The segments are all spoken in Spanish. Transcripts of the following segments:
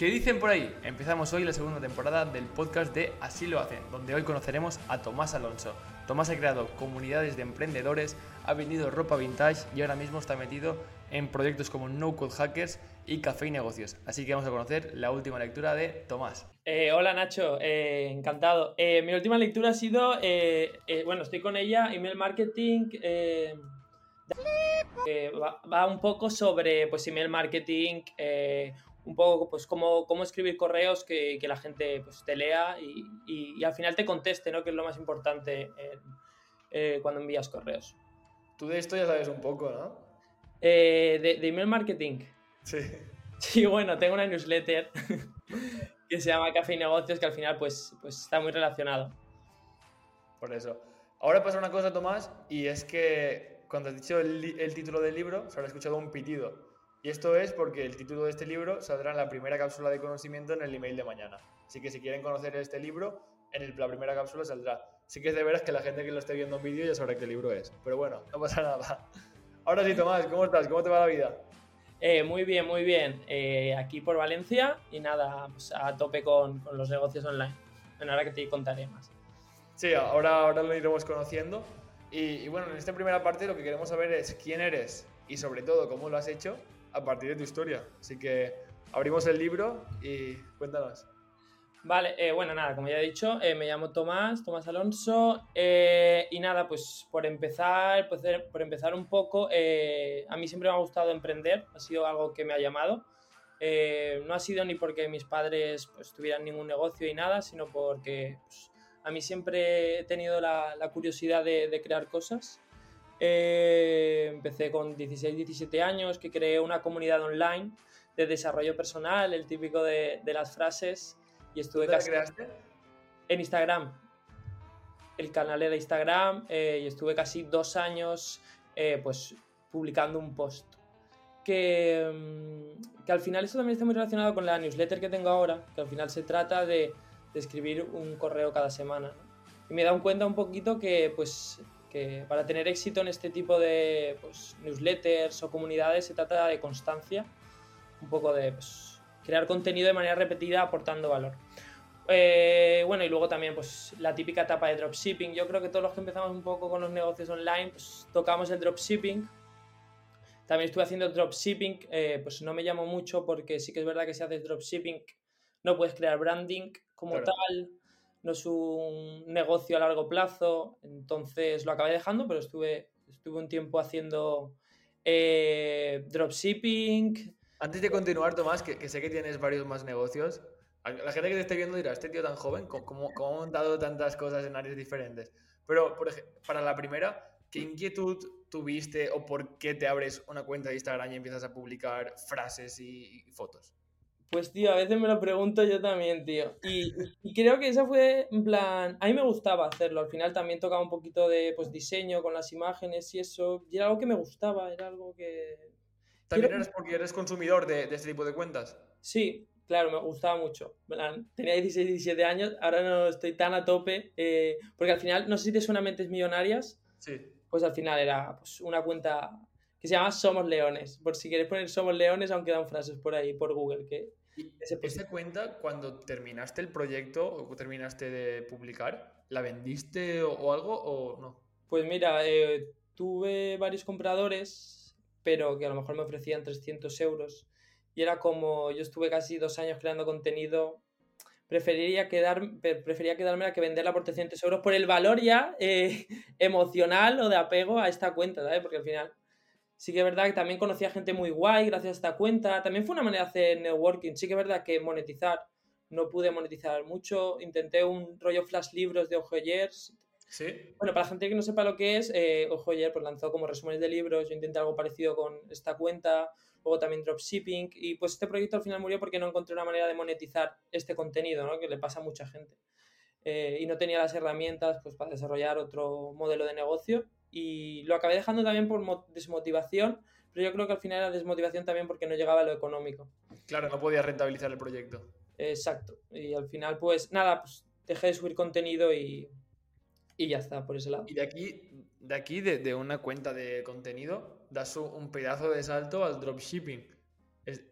¿Qué dicen por ahí? Empezamos hoy la segunda temporada del podcast de Así lo hacen, donde hoy conoceremos a Tomás Alonso. Tomás ha creado comunidades de emprendedores, ha vendido ropa vintage y ahora mismo está metido en proyectos como No Code Hackers y Café y Negocios. Así que vamos a conocer la última lectura de Tomás. Eh, hola Nacho, eh, encantado. Eh, mi última lectura ha sido, bueno, estoy con ella, email marketing. Va, va, un poco sobre pues email marketing, un poco pues cómo, cómo escribir correos que, que, la gente pues, te lea y, y, al final te conteste, ¿no? Que es lo más importante eh, cuando envías correos. Tú de esto ya sabes un poco, ¿no? Eh, de, email marketing. Sí. Sí, bueno, tengo una newsletter que se llama Café y Negocios que al final pues, pues está muy relacionado. Por eso. Ahora pasa una cosa, Tomás, y es que cuando has dicho el, el título del libro, se habrá escuchado un pitido. Y esto es porque el título de este libro saldrá en la primera cápsula de conocimiento en el email de mañana. Así que si quieren conocer este libro, en la primera cápsula saldrá. Sí que es de veras que la gente que lo esté viendo en vídeo ya sabrá qué libro es. Pero bueno, no pasa nada. Ahora sí, Tomás, ¿cómo estás? ¿Cómo te va la vida? Eh, muy bien, muy bien. Eh, aquí por Valencia y nada, pues a tope con, los negocios online. Bueno, ahora que te contaré más. Sí, ahora, ahora lo iremos conociendo. y bueno, en esta primera parte lo que queremos saber es quién eres y sobre todo cómo lo has hecho a partir de tu historia. Así que abrimos el libro y cuéntanos. Vale, eh, bueno, nada, como ya he dicho, eh, me llamo Tomás, Tomás Alonso, eh, y nada, pues por empezar, pues, por empezar un poco, a mí siempre me ha gustado emprender, ha sido algo que me ha llamado. no ha sido ni porque mis padres pues, tuvieran ningún negocio y nada, sino porque pues, a mí siempre he tenido la, curiosidad de crear cosas eh, empecé con 16, 17 años, que creé una comunidad online de desarrollo personal, el típico de, las frases. Y estuve ¿Dónde casi... creaste? En Instagram. El canal era Instagram eh, y estuve casi dos años eh, pues publicando un post. Que, mm, que, al final eso también está muy relacionado con la newsletter que tengo ahora, que al final se trata de, de escribir un correo cada semana. Y me he dado cuenta un poquito que pues que para tener éxito en este tipo de pues, newsletters o comunidades se trata de constancia, un poco de pues, crear contenido de manera repetida aportando valor. Eh, bueno, y luego también pues la típica etapa de dropshipping. Yo creo que todos los que empezamos un poco con los negocios online, pues tocamos el dropshipping. También estuve haciendo dropshipping, eh, pues no me llamo mucho porque sí que es verdad que si haces dropshipping no puedes crear branding como tal no es un negocio a largo plazo, entonces lo acabé dejando, pero estuve, estuve un tiempo haciendo eh, dropshipping. Antes de continuar, Tomás, que, sé que tienes varios más negocios, la gente que te esté viendo dirá, este tío tan joven, ¿cómo, cómo ha montado tantas cosas en áreas diferentes? Pero, por ejemplo, para la primera, ¿qué inquietud tuviste o por qué te abres una cuenta de Instagram y empiezas a publicar frases y fotos? Pues tío, a veces me lo pregunto yo también, tío. Y, creo que esa fue, en plan, a mí me gustaba hacerlo. Al final también tocaba un poquito de pues, diseño con las imágenes y eso. Y era algo que me gustaba, era algo que... ¿También eres porque eres consumidor de, este tipo de cuentas? Sí, claro, me gustaba mucho. Tenía 16, 17 años, ahora no estoy tan a tope. Eh, porque al final, no sé si te suena Mentes Millonarias. Sí. Pues al final era pues, una cuenta que se llama Somos Leones. Por si quieres poner Somos Leones, aunque dan frases por ahí, por Google, que ¿Y esa cuenta, cuando terminaste el proyecto o terminaste de publicar, la vendiste o, algo o no? Pues mira, eh, tuve varios compradores, pero que a lo mejor me ofrecían 300 euros. Y era como, yo estuve casi dos años creando contenido, preferiría, quedar, prefería quedarme a que venderla por 300 euros por el valor ya eh, emocional o de apego a esta cuenta, ¿sabes? Porque al final Sí que es verdad que también conocí a gente muy guay gracias a esta cuenta. También fue una manera de hacer networking. Sí que es verdad que monetizar no pude monetizar mucho. Intenté un rollo flash libros de Ojoyers. Sí. Bueno, para la gente que no sepa lo que es, eh, Ojoyer pues lanzó como resúmenes de libros. Yo intenté algo parecido con esta cuenta. Luego también dropshipping. Y pues este proyecto al final murió porque no encontré una manera de monetizar este contenido, ¿no? Que le pasa a mucha gente. Eh, y no tenía las herramientas pues, para desarrollar otro modelo de negocio y lo acabé dejando también por desmotivación, pero yo creo que al final era desmotivación también porque no llegaba a lo económico. Claro, no podía rentabilizar el proyecto. Exacto. Y al final, pues nada, pues dejé de subir contenido y, y ya está, por ese lado. Y de aquí, de, aquí de, una cuenta de contenido, das un pedazo de salto al dropshipping.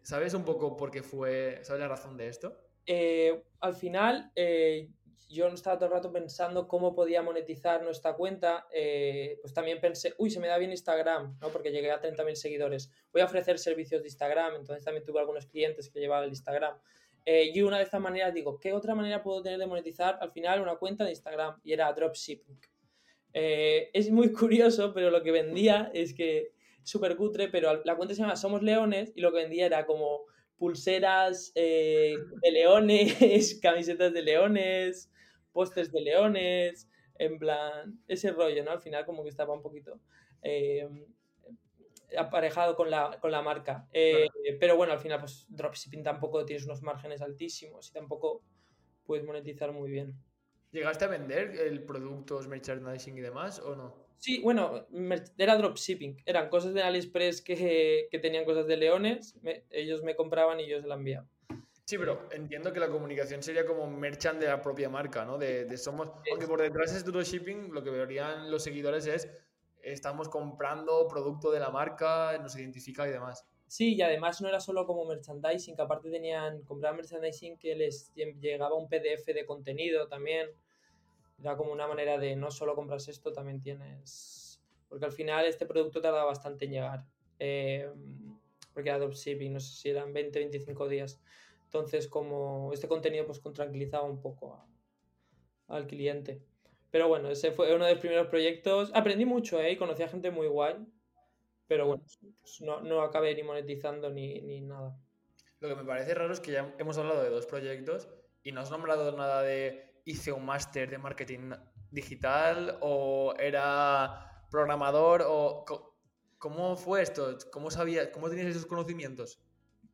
¿Sabes un poco por qué fue, sabes la razón de esto? Eh, al final, eh, yo estaba todo el rato pensando cómo podía monetizar nuestra cuenta. Eh, pues también pensé, uy, se me da bien Instagram, ¿no? Porque llegué a 30.000 seguidores. Voy a ofrecer servicios de Instagram, entonces también tuve algunos clientes que llevaban el Instagram. y una de estas maneras digo, ¿qué otra manera puedo tener de monetizar al final una cuenta de Instagram? Y era dropshipping. es muy curioso, pero lo que vendía es que súper cutre, pero la cuenta se llama Somos Leones y lo que vendía era como pulseras eh, de leones, camisetas de leones, pósters de leones, en plan, ese rollo, ¿no? Al final como que estaba un poquito eh, aparejado con la, con la marca. Eh, pero bueno, al final pues dropshipping tampoco tienes unos márgenes altísimos y tampoco puedes monetizar muy bien. ¿Llegaste a vender el productos, merchandising y demás o no? Sí, bueno, era dropshipping. Eran cosas de AliExpress que, que tenían cosas de leones. ellos me compraban y yo se la enviaba. Sí, pero entiendo que la comunicación sería como merchant de la propia marca, ¿no? De, somos. Aunque por detrás es dropshipping, lo que verían los seguidores es estamos comprando producto de la marca, nos identifica y demás. Sí, y además no era solo como merchandising, que aparte tenían, comprar merchandising que les llegaba un PDF de contenido también. Era como una manera de no solo compras esto, también tienes... Porque al final este producto tarda bastante en llegar. Eh, porque era dropshipping, no sé si eran 20, 25 días. Entonces, como este contenido pues tranquilizaba un poco al cliente. Pero bueno, ese fue uno de los primeros proyectos. Aprendí mucho, ¿eh? Conocí a gente muy guay. Pero bueno, pues no, no acabé ni monetizando ni, ni nada. Lo que me parece raro es que ya hemos hablado de dos proyectos y no has nombrado nada de hice un máster de marketing digital o era programador o cómo fue esto? ¿Cómo sabía, cómo tenías esos conocimientos?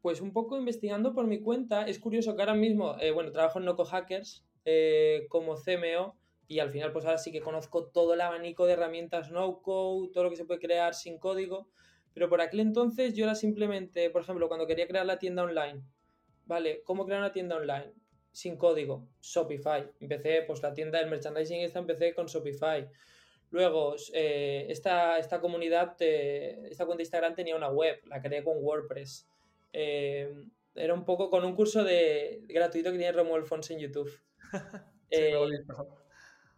Pues un poco investigando por mi cuenta, es curioso que ahora mismo, eh, bueno, trabajo en Noco Hackers eh, como CMO y al final pues ahora sí que conozco todo el abanico de herramientas no code, todo lo que se puede crear sin código, pero por aquel entonces yo era simplemente, por ejemplo, cuando quería crear la tienda online, ¿vale? ¿Cómo crear una tienda online? sin código, Shopify. Empecé, pues la tienda del merchandising esta empecé con Shopify. Luego, eh, esta, esta, comunidad, esta cuenta de Instagram tenía una web, la creé con WordPress. Eh, era un poco con un curso de, gratuito que tiene Romuald Fons en YouTube. Eh,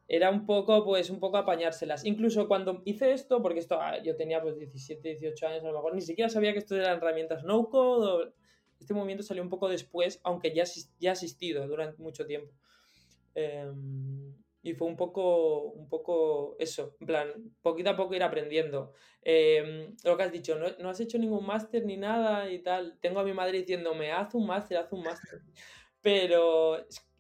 era un poco, pues, un poco apañárselas. Incluso cuando hice esto, porque esto, ah, yo tenía pues 17, 18 años, a lo mejor ni siquiera sabía que esto eran herramientas no code este movimiento salió un poco después, aunque ya, ya durante mucho tiempo. Em, y fue un poco, un poco eso, plan, poquito a poco ir aprendiendo. Em, lo que has dicho, no, no has hecho ningún máster ni nada y tal. Tengo a mi madre diciéndome, haz un máster, haz un máster. Pero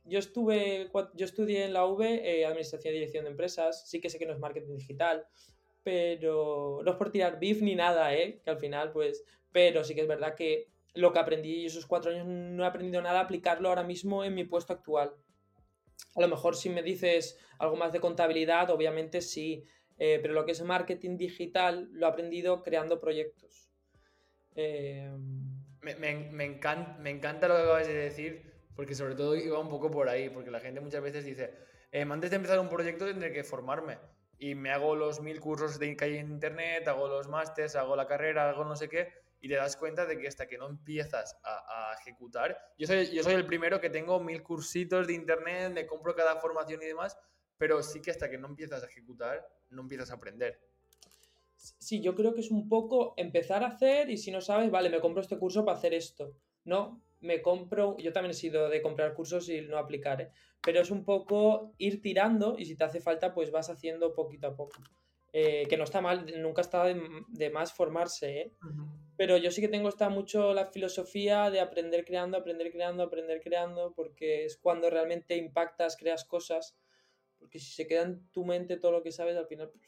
yo estuve, yo estudié en la UV eh, Administración y Dirección de Empresas, sí que sé que no es marketing digital, pero no es por tirar beef ni nada, ¿eh? Que al final, pues, pero sí que es verdad que lo que aprendí esos cuatro años no he aprendido nada a aplicarlo ahora mismo en mi puesto actual. A lo mejor si me dices algo más de contabilidad, obviamente sí, eh, pero lo que es marketing digital lo he aprendido creando proyectos. Eh, me encanta lo que acabas de decir, porque sobre todo iba un poco por ahí, porque la gente muchas veces dice, eh, antes de empezar un proyecto tendré que formarme y me hago los mil cursos de que hay en internet, hago los másters, hago la carrera, hago no sé qué, y te das cuenta de que hasta que no empiezas a, ejecutar, yo soy, yo soy el primero que tengo mil cursitos de internet, me compro cada formación y demás, pero sí que hasta que no empiezas a ejecutar, no empiezas a aprender. Sí, yo creo que es un poco empezar a hacer y si no sabes, vale, me compro este curso para hacer esto. No, me compro, yo también he sido de comprar cursos y no aplicar, ¿eh? pero es un poco ir tirando y si te hace falta, pues vas haciendo poquito a poco. Eh, que no está mal, nunca está de, más formarse, ¿eh? pero yo sí que tengo está mucho la filosofía de aprender creando, aprender creando, aprender creando, porque es cuando realmente impactas, creas cosas, porque si se queda en tu mente todo lo que sabes, al final, pues,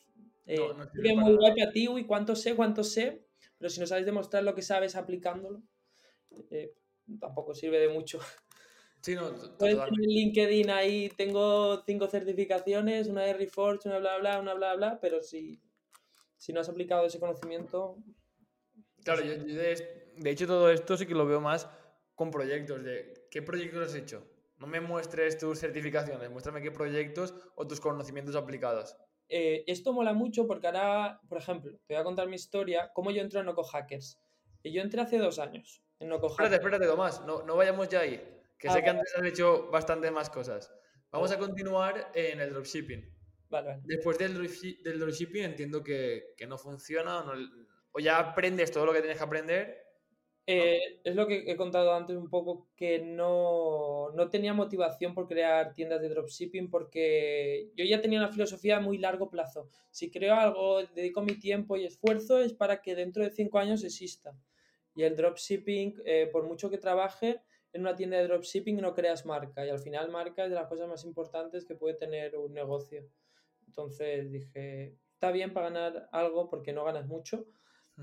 eh, muy guay a ti, uy, cuánto sé, cuánto sé, pero si no sabes demostrar lo que sabes aplicándolo, eh, tampoco sirve de mucho. Sí, no, Puedes tener LinkedIn ahí, tengo cinco certificaciones, una de Reforge, una bla bla, una bla bla, pero si, si no has aplicado ese conocimiento. Claro, yo, de, hecho todo esto sí que lo veo más con proyectos, de qué proyectos has hecho. No me muestres tus certificaciones, muéstrame qué proyectos o tus conocimientos aplicados. Eh, esto mola mucho porque ahora, por ejemplo, te voy a contar mi historia, cómo yo entro en Oco Hackers. Yo entré hace dos años en no Espérate, espérate, Tomás, no, no vayamos ya ahí, que Ah, sé que vale. antes has hecho bastante más cosas. Vamos a continuar en el dropshipping. Vale, vale. Después del, del dropshipping entiendo que, que no funciona, no- o ya aprendes todo lo que tienes que aprender. Eh, es lo que he contado antes un poco, que no, no tenía motivación por crear tiendas de dropshipping porque yo ya tenía una filosofía a muy largo plazo. Si creo algo, dedico mi tiempo y esfuerzo, es para que dentro de cinco años exista. Y el dropshipping, eh, por mucho que trabaje en una tienda de dropshipping, no creas marca. Y al final marca es de las cosas más importantes que puede tener un negocio. Entonces dije, está bien para ganar algo porque no ganas mucho,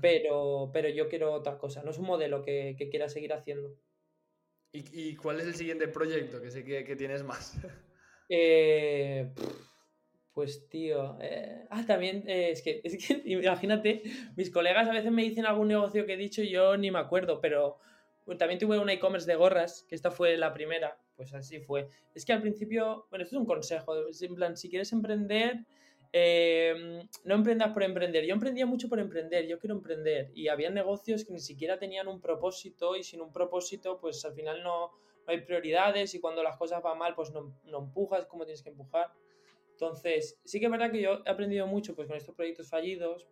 pero, pero yo quiero otra cosa. No es un modelo que, que quiera seguir haciendo. ¿Y, y cuál es el siguiente proyecto? Que sé que, que tienes más. Eh, pff, pues tío, eh, ah, también eh, es que, es que imagínate, mis colegas a veces me dicen algún negocio que he dicho y yo ni me acuerdo, pero también tuve una e-commerce de gorras, que esta fue la primera, pues así fue. Es que al principio, bueno, esto es un consejo, en plan, si quieres emprender, eh, no emprendas por emprender. Yo emprendía mucho por emprender, yo quiero emprender. Y había negocios que ni siquiera tenían un propósito y sin un propósito, pues al final no, no hay prioridades y cuando las cosas van mal, pues no, no empujas como tienes que empujar. Entonces, sí que es verdad que yo he aprendido mucho pues, con estos proyectos fallidos,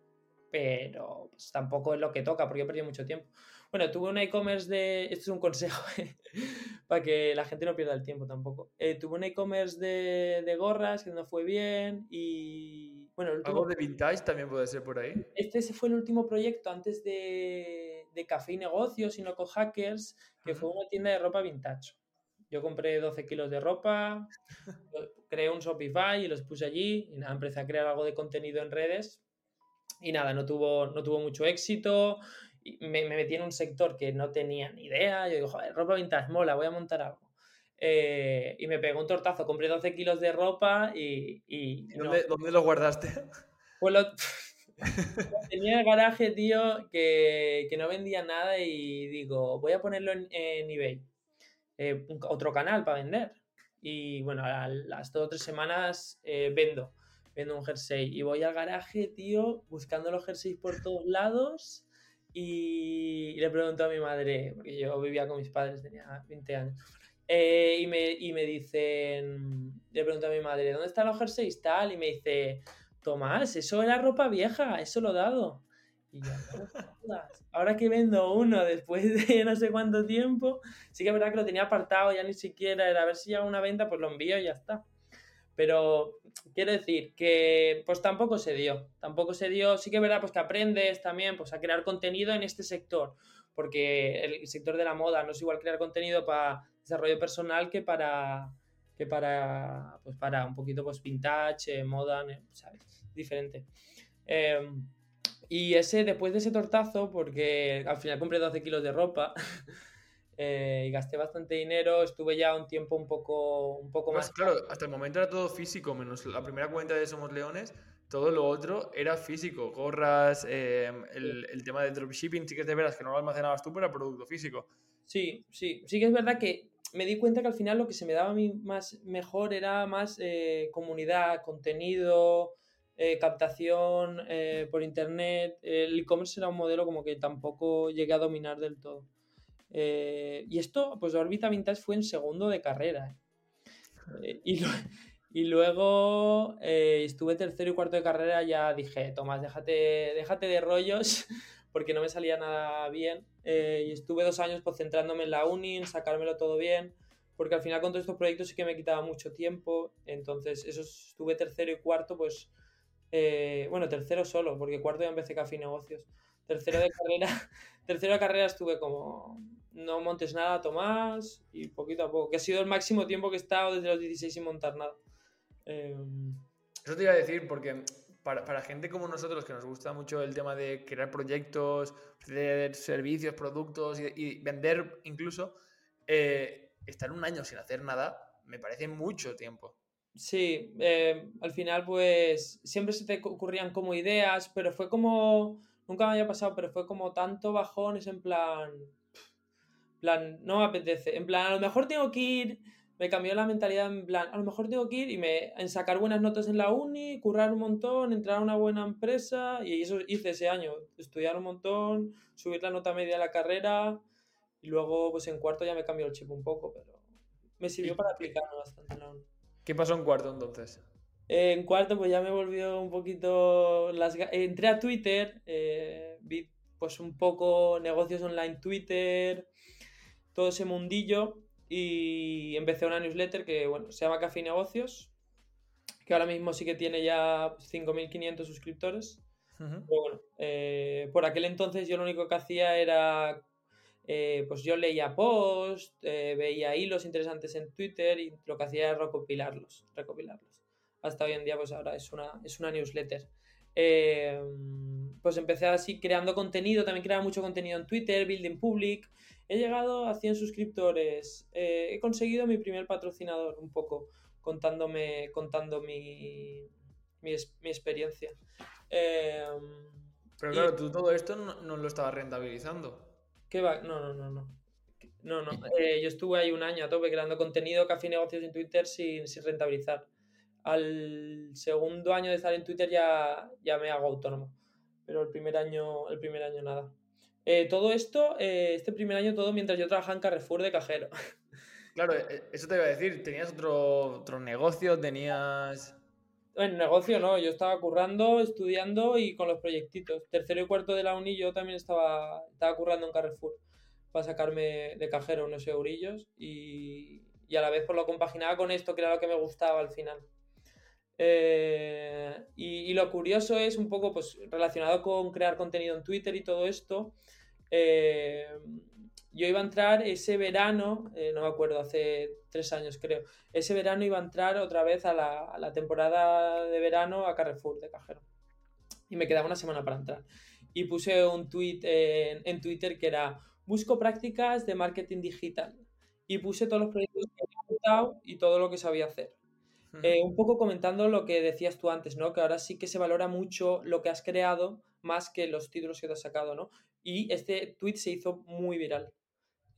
pero pues, tampoco es lo que toca porque he perdido mucho tiempo. Bueno, tuve una e-commerce de... Esto es un consejo para que la gente no pierda el tiempo tampoco. Eh, tuve una e-commerce de, de gorras que no fue bien y... Bueno, el último Algo de vintage también puede ser por ahí. este fue el último proyecto antes de, de Café y Negocios y no con Hackers, que fue una tienda de ropa vintage. Yo compré 12 kilos de ropa, creé un Shopify y los puse allí y nada, empecé a crear algo de contenido en redes y nada, no tuvo, no tuvo mucho éxito. Me, me metí en un sector que no tenía ni idea. Yo digo, joder, ropa vintage, mola, voy a montar algo. Eh, y me pegó un tortazo, compré 12 kilos de ropa y... y ¿Y no. ¿Dónde, dónde lo guardaste? Pues lo- tenía el garaje, tío, que, que no vendía nada y digo, voy a ponerlo en, en eBay. Eh, otro canal para vender. Y bueno, a las dos o tres semanas eh, vendo. Vendo un jersey. Y voy al garaje, tío, buscando los jerseys por todos lados. Y, le pregunto a mi madre, porque yo vivía con mis padres, tenía 20 años. eh, y, me, y me dicen, le pregunto a mi madre, ¿dónde están los jerseys? Tal, y me dice, Tomás, eso era ropa vieja, eso lo he dado. Y yo, "No me jodas". ahora que vendo uno después de no sé cuánto tiempo, sí que es verdad que lo tenía apartado, ya ni siquiera era a ver si llega una venta, pues lo envío y ya está. Pero quiero decir que pues tampoco se dio, tampoco se dio, sí que es verdad pues que aprendes también pues a crear contenido en este sector, porque el sector de la moda no es igual crear contenido para desarrollo personal que para que para pues para un poquito pues vintage, eh, moda, ¿sabes? Diferente. Eh, y ese, después de ese tortazo, porque al final compré 12 kilos de ropa eh, y gasté bastante dinero, estuve ya un tiempo un poco, un poco Pues más... claro, hasta el momento era todo físico, menos la primera cuenta de Somos Leones, todo lo otro era físico. Gorras, eh, el, el tema de dropshipping, sí que es de veras que no lo almacenabas tú, pero era producto físico. Sí, sí, sí que es verdad que me di cuenta que al final lo que se me daba a mí más mejor era más eh, comunidad, contenido, eh, captación eh, por internet. El e-commerce era un modelo como que tampoco llegué a dominar del todo. Eh, y esto, pues Orbita Vintage fue en segundo de carrera. y, luego estuve tercero y cuarto de carrera, ya dije, Tomás, déjate, déjate de rollos, porque no me salía nada bien. Y estuve dos años pues, centrándome en la uni, en sacármelo todo bien, porque al final con todos estos proyectos sí que me quitaba mucho tiempo. Entonces, eso estuve tercero y cuarto, pues, eh, bueno, tercero solo, porque cuarto ya empecé Café Negocios. Tercero de carrera, tercero de carrera estuve como, no montes nada, Tomás, y poquito a poco, que ha sido el máximo tiempo que he estado desde los 16 sin montar nada. Eh, Eso te iba a decir, porque para, para gente como nosotros, que nos gusta mucho el tema de crear proyectos, de servicios, productos y, y vender incluso, eh, estar un año sin hacer nada me parece mucho tiempo. Sí, eh, al final pues siempre se te ocurrían como ideas, pero fue como, nunca me había pasado, pero fue como tanto bajón, es en plan, plan, no me apetece, en plan, a lo mejor tengo que ir, me cambió la mentalidad en plan, a lo mejor tengo que ir y me, en sacar buenas notas en la uni, currar un montón, entrar a una buena empresa y eso hice ese año, estudiar un montón, subir la nota media de la carrera Y luego, pues en cuarto ya me cambió el chip un poco, pero me sirvió para aplicarlo bastante en la uni. ¿Qué pasó en cuarto entonces? Eh, en cuarto, pues ya me volvió un poquito las Entré a Twitter, eh, vi pues un poco negocios online Twitter, todo ese mundillo y empecé una newsletter que, bueno, se llama Café y Negocios, que ahora mismo sí que tiene ya 5.500 suscriptores. Ujú. Pero bueno, eh, por aquel entonces yo lo único que hacía era, eh, pues yo leía posts, eh, veía hilos interesantes en Twitter y lo que hacía era recopilarlos, recopilarlos. Hasta hoy en día, pues ahora es una, es una newsletter. Eh, pues empecé así creando contenido, también creaba mucho contenido en Twitter, Building Public. He llegado a 100 suscriptores, he conseguido mi primer patrocinador un poco, contándome, contando mi, mi, experiencia. Pero y- claro, tú todo esto no, no lo estabas rentabilizando. ¿Qué va? No, no, no, no. No, no. Eh, yo estuve ahí un año a tope creando contenido, café y negocios en Twitter sin, sin rentabilizar. Al segundo año de estar en Twitter ya, ya me hago autónomo. Pero el primer año, el primer año nada. Eh, todo esto, eh, este primer año todo mientras yo trabajaba en Carrefour de cajero. Claro, eso te iba a decir. ¿Tenías otro, otro negocio? ¿Tenías...? En negocio no, yo estaba currando, estudiando y con los proyectitos. Tercero y cuarto de la uni yo también estaba, estaba currando en Carrefour para sacarme de cajero unos eurillos y, y a la vez pues lo compaginaba con esto que era lo que me gustaba al final. Eh, y, y lo curioso es un poco pues relacionado con crear contenido en Twitter y todo esto. eh, yo iba a entrar ese verano, eh, no me acuerdo, hace tres años creo, ese verano iba a entrar otra vez a la, a la temporada de verano a Carrefour de cajero. Y me quedaba una semana para entrar. Y puse un tweet en, en Twitter que era busco prácticas de marketing digital. Y puse todos los proyectos que había montado y todo lo que sabía hacer. Ujú. Eh, un poco comentando lo que decías tú antes, ¿no? Que ahora sí que se valora mucho lo que has creado más que los títulos que te has sacado, ¿no? Y este tweet se hizo muy viral.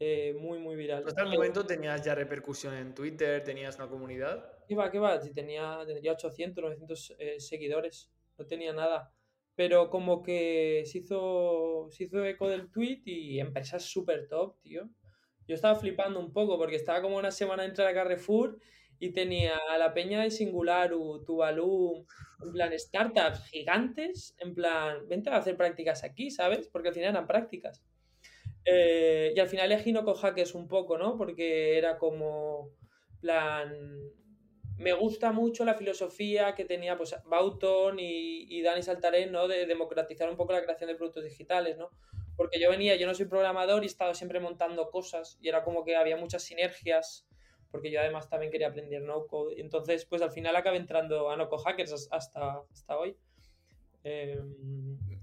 Eh, muy, muy viral. ¿Tú hasta el momento tenías ya repercusión en Twitter? ¿Tenías una comunidad? ¿Qué va, qué va? Tenía, tendría 800, 900 eh, seguidores. No tenía nada. Pero como que se hizo, se hizo eco del tweet y empresas súper top, tío. Yo estaba flipando un poco porque estaba como una semana de entrar a Carrefour y tenía a la peña de Singularu, Tuvalu, en plan startups gigantes, en plan, vente a hacer prácticas aquí, ¿sabes? Porque al final eran prácticas. Eh, y al final elegí no hackers un poco, ¿no? Porque era como, plan, me gusta mucho la filosofía que tenía pues Bauton y, y Dani Saltarén, ¿no? De democratizar un poco la creación de productos digitales, ¿no? Porque yo venía, yo no soy programador y he estado siempre montando cosas y era como que había muchas sinergias, porque yo además también quería aprender no code. Entonces, pues al final acabé entrando a Noco Hackers hasta, hasta hoy. Eh,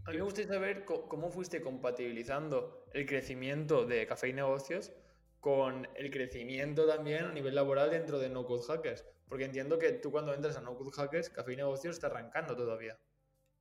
A mí me gustaría saber cómo fuiste compatibilizando el crecimiento de Café y Negocios con el crecimiento también a nivel laboral dentro de No Code Hackers. Porque entiendo que tú cuando entras a No Code Hackers, Café y Negocios está arrancando todavía.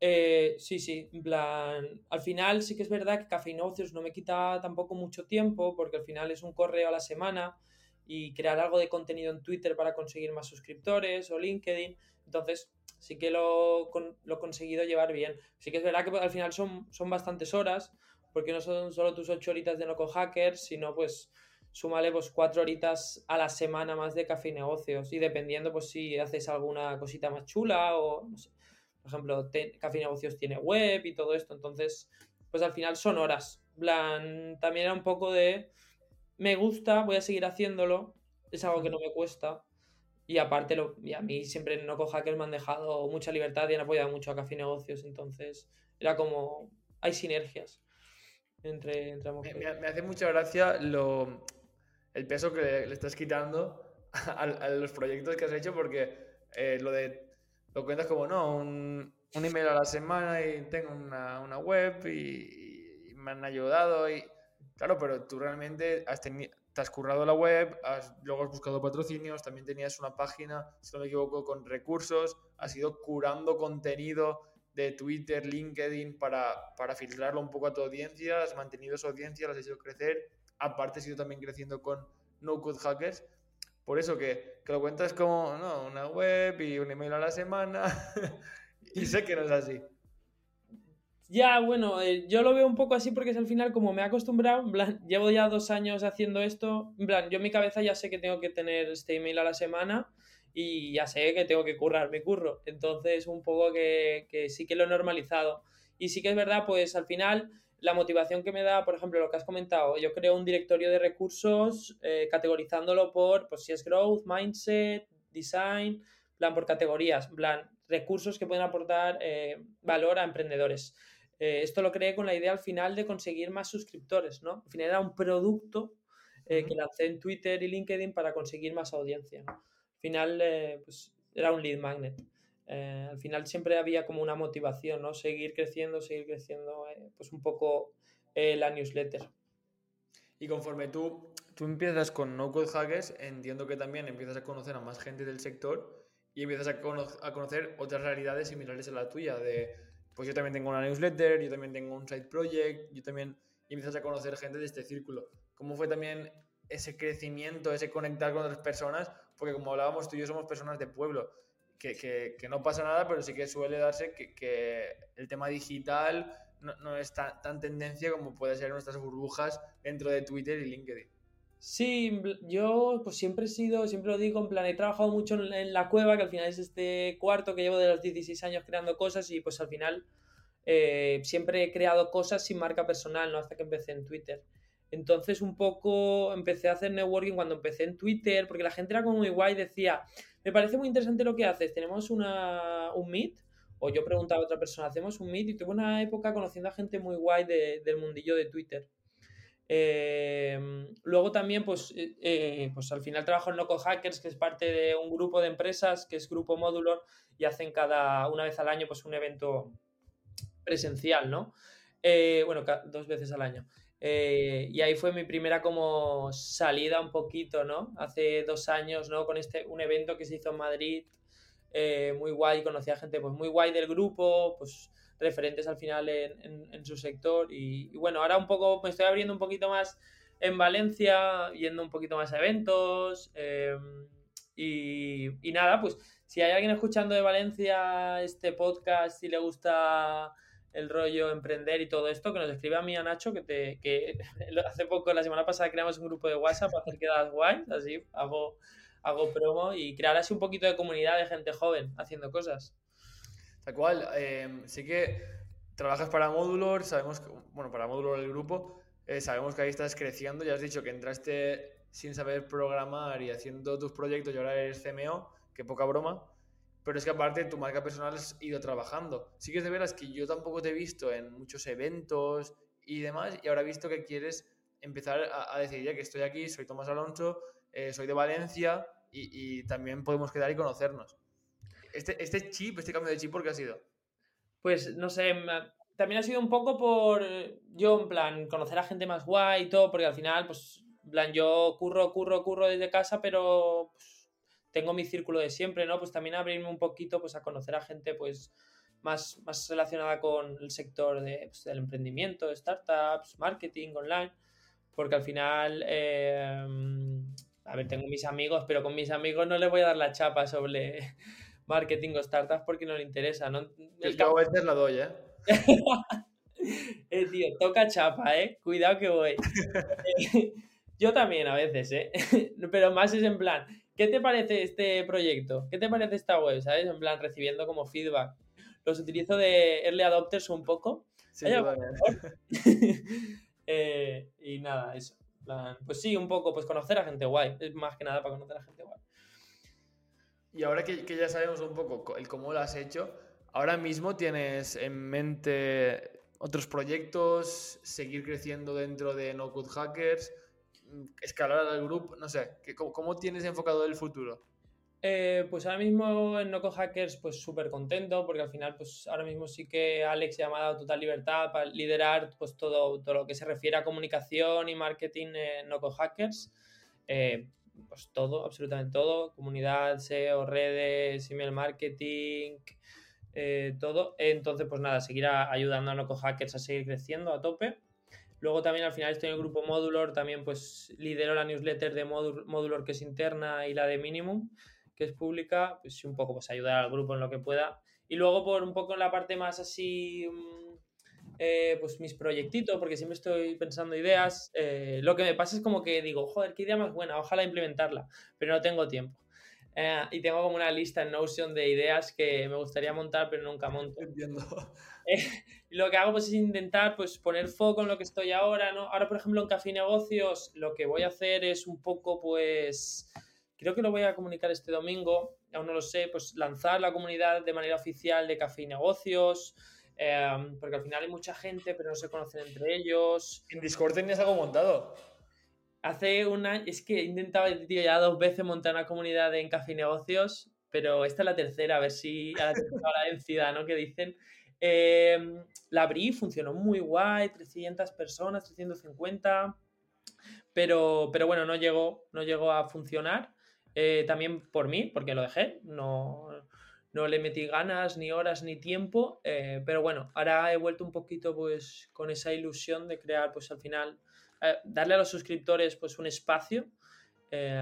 Eh, sí, sí, en plan, al final sí que es verdad que Café y Negocios no me quita tampoco mucho tiempo porque al final es un correo a la semana y crear algo de contenido en Twitter para conseguir más suscriptores o LinkedIn. Entonces, sí que lo, con- lo he conseguido llevar bien. Sí que es verdad que al final son, son bastantes horas porque no son solo tus ocho horitas de Noco Hackers, sino pues súmale pues cuatro horitas a la semana más de Café y Negocios y dependiendo pues si haces alguna cosita más chula o. Por ejemplo, te- Café y Negocios tiene web y todo esto, entonces, pues al final son horas. También era un poco de, me gusta, voy a seguir haciéndolo, es algo que no me cuesta. Y aparte, lo, y a mí siempre en Noco Hackers me han dejado mucha libertad y han apoyado mucho a Café Negocios, entonces era como, hay sinergias entre, entre ambos Me, proyectos. me- me hace mucha gracia lo, el peso que le, le estás quitando a, a los proyectos que has hecho porque eh, lo de lo cuentas como no, un, un email a la semana y tengo una, una web y, y me han ayudado y claro, pero tú realmente has te has currado la web, has, luego has buscado patrocinios, también tenías una página, si no me equivoco, con recursos, has ido curando contenido de Twitter, LinkedIn para, para filtrarlo un poco a tu audiencia, has mantenido esa audiencia, la has hecho crecer, aparte has ido también creciendo con No Code Hackers, por eso que, que lo cuentas como no, una web y un email a la semana, y sé que no es así. Ya, bueno, eh, yo lo veo un poco así porque es al final como me he acostumbrado, en plan, llevo ya dos años haciendo esto, en plan, yo en mi cabeza ya sé que tengo que tener este email a la semana y ya sé que tengo que currar mi curro, entonces un poco que, que sí que lo he normalizado. Y sí que es verdad, pues al final la motivación que me da, por ejemplo, lo que has comentado, yo creo un directorio de recursos eh, categorizándolo por, pues si es growth, mindset, design, plan por categorías, plan recursos que pueden aportar eh, valor a emprendedores. Eh, esto lo creé con la idea al final de conseguir más suscriptores, ¿no? Al final era un producto que lancé en Twitter y LinkedIn para conseguir más audiencia, ¿no? Al final, pues era un lead magnet. Eh, al final siempre había como una motivación, ¿no? Seguir creciendo, seguir creciendo, eh, pues un poco eh, la newsletter. Y conforme tú, tú empiezas con No Code Hackers, entiendo que también empiezas a conocer a más gente del sector y empiezas a, a conocer otras realidades similares a la tuya, de pues yo también tengo una newsletter, yo también tengo un side project, yo también y empiezas a conocer gente de este círculo. ¿Cómo fue también ese crecimiento, ese conectar con otras personas? Porque como hablábamos, tú y yo somos personas de pueblo que, que, no pasa nada, pero sí que suele darse que, que el tema digital no, no es tan, tan, tendencia como puede ser nuestras burbujas dentro de Twitter y LinkedIn. Sí, yo pues siempre he sido, siempre lo digo, en plan, he trabajado mucho en, la cueva, que al final es este cuarto que llevo de los 16 años creando cosas y pues al final eh, siempre he creado cosas sin marca personal, ¿no? Hasta que empecé en Twitter. Entonces un poco empecé a hacer networking cuando empecé en Twitter, porque la gente era como muy guay, decía, me parece muy interesante lo que haces. Tenemos una, un meet, o yo preguntaba a otra persona, hacemos un meet y tuve una época conociendo a gente muy guay del mundillo de Twitter. Eh, luego también, pues, eh, eh, pues al final trabajo en Loco Hackers, que es parte de un grupo de empresas, que es Grupo Módulo, y hacen cada una vez al año pues un evento presencial, ¿no? bueno, dos veces al año. Eh, y ahí fue mi primera como salida un poquito, ¿no? Hace dos años, ¿no? Con este, un evento que se hizo en Madrid, eh, muy guay, conocí a gente pues muy guay del grupo, pues referentes al final en, en, su sector y, bueno, ahora un poco me estoy abriendo un poquito más en Valencia, yendo un poquito más a eventos em, y, y nada, pues si hay alguien escuchando de Valencia este podcast y le gusta el rollo emprender y todo esto, que nos escribe a mí a Nacho, que, te, que hace poco, la semana pasada, creamos un grupo de WhatsApp para hacer quedadas guays, así hago, hago promo y crear así un poquito de comunidad de gente joven haciendo cosas. Tal cual, eh, sí que trabajas para Modular, sabemos que, bueno, para Modular el grupo, eh, sabemos que ahí estás creciendo, ya has dicho que entraste sin saber programar y haciendo tus proyectos y ahora eres CMO, que poca broma pero es que aparte tu marca personal has ido trabajando. Sí que es de veras que yo tampoco te he visto en muchos eventos y demás, y ahora he visto que quieres empezar a, decir, ya que estoy aquí, soy Tomás Alonso, eh, soy de Valencia y, también podemos quedar y conocernos. Este, este chip, este cambio de chip, ¿por qué ha sido? Pues no sé, también ha sido un poco por yo, en plan, conocer a gente más guay y todo, porque al final, pues, en plan, yo curro, curro, curro desde casa, pero pues, tengo mi círculo de siempre, ¿no? Pues también abrirme un poquito pues a conocer a gente pues más, más relacionada con el sector de, pues, del emprendimiento, de startups, marketing online, porque al final, eh, a ver, tengo mis amigos, pero con mis amigos no les voy a dar la chapa sobre marketing o startups porque no le interesa, ¿no? El cabo a veces la doy, ¿eh? eh, tío, toca chapa, ¿eh? Cuidado que voy. yo también a veces, ¿eh? pero más es en plan, ¿qué te parece este proyecto? ¿Qué te parece esta web? ¿Sabes? En plan, recibiendo como feedback. Los utilizo de early adopters un poco. Sí, eh, y nada, eso. pues sí, un poco, pues conocer a gente guay. Es más que nada para conocer a gente guay. Y ahora que, ya sabemos un poco el cómo lo has hecho, ahora mismo tienes en mente otros proyectos, seguir creciendo dentro de No Code Hackers escalar al grupo? No sé, ¿cómo, tienes enfocado el futuro? Eh, pues ahora mismo en Noco Hackers, pues súper contento, porque al final, pues ahora mismo sí que Alex ya me ha dado total libertad para liderar pues todo, todo lo que se refiere a comunicación y marketing en Noco Hackers. Eh, pues todo, absolutamente todo, comunidad, SEO, redes, email marketing, eh, todo. Entonces, pues nada, seguir ayudando a Noco Hackers a seguir creciendo a tope. Luego también al final estoy en el grupo Modular, también pues lidero la newsletter de Modular que es interna y la de Minimum que es pública, pues un poco pues ayudar al grupo en lo que pueda. Y luego por un poco en la parte más así mm, eh, pues mis proyectitos, porque siempre estoy pensando ideas. Eh, lo que me pasa es como que digo, joder, qué idea más buena, ojalá implementarla, pero no tengo tiempo. Eh, y tengo como una lista en Notion de ideas que me gustaría montar, pero nunca monto. Entiendo. y lo que hago pues es intentar pues poner foco en lo que estoy ahora, ¿no? Ahora, por ejemplo, en Café y Negocios, lo que voy a hacer es un poco, pues, creo que lo voy a comunicar este domingo, aún no lo sé, pues lanzar la comunidad de manera oficial de Café y Negocios, Em, porque al final hay mucha gente, pero no se conocen entre ellos. ¿En Discord tenías algo montado? Hace un año, es que he intentado tío, ya dos veces montar una comunidad en Café y Negocios, pero esta es la tercera, a ver si a la tercera la densidad, ¿no? Que dicen. Em, la abrí, funcionó muy guay, 300 personas, 350, pero, pero bueno, no llegó, no llegó a funcionar. Eh, también por mí, porque lo dejé, no, no le metí ganas, ni horas, ni tiempo, eh, pero bueno, ahora he vuelto un poquito pues con esa ilusión de crear pues al final, eh, darle a los suscriptores pues un espacio eh,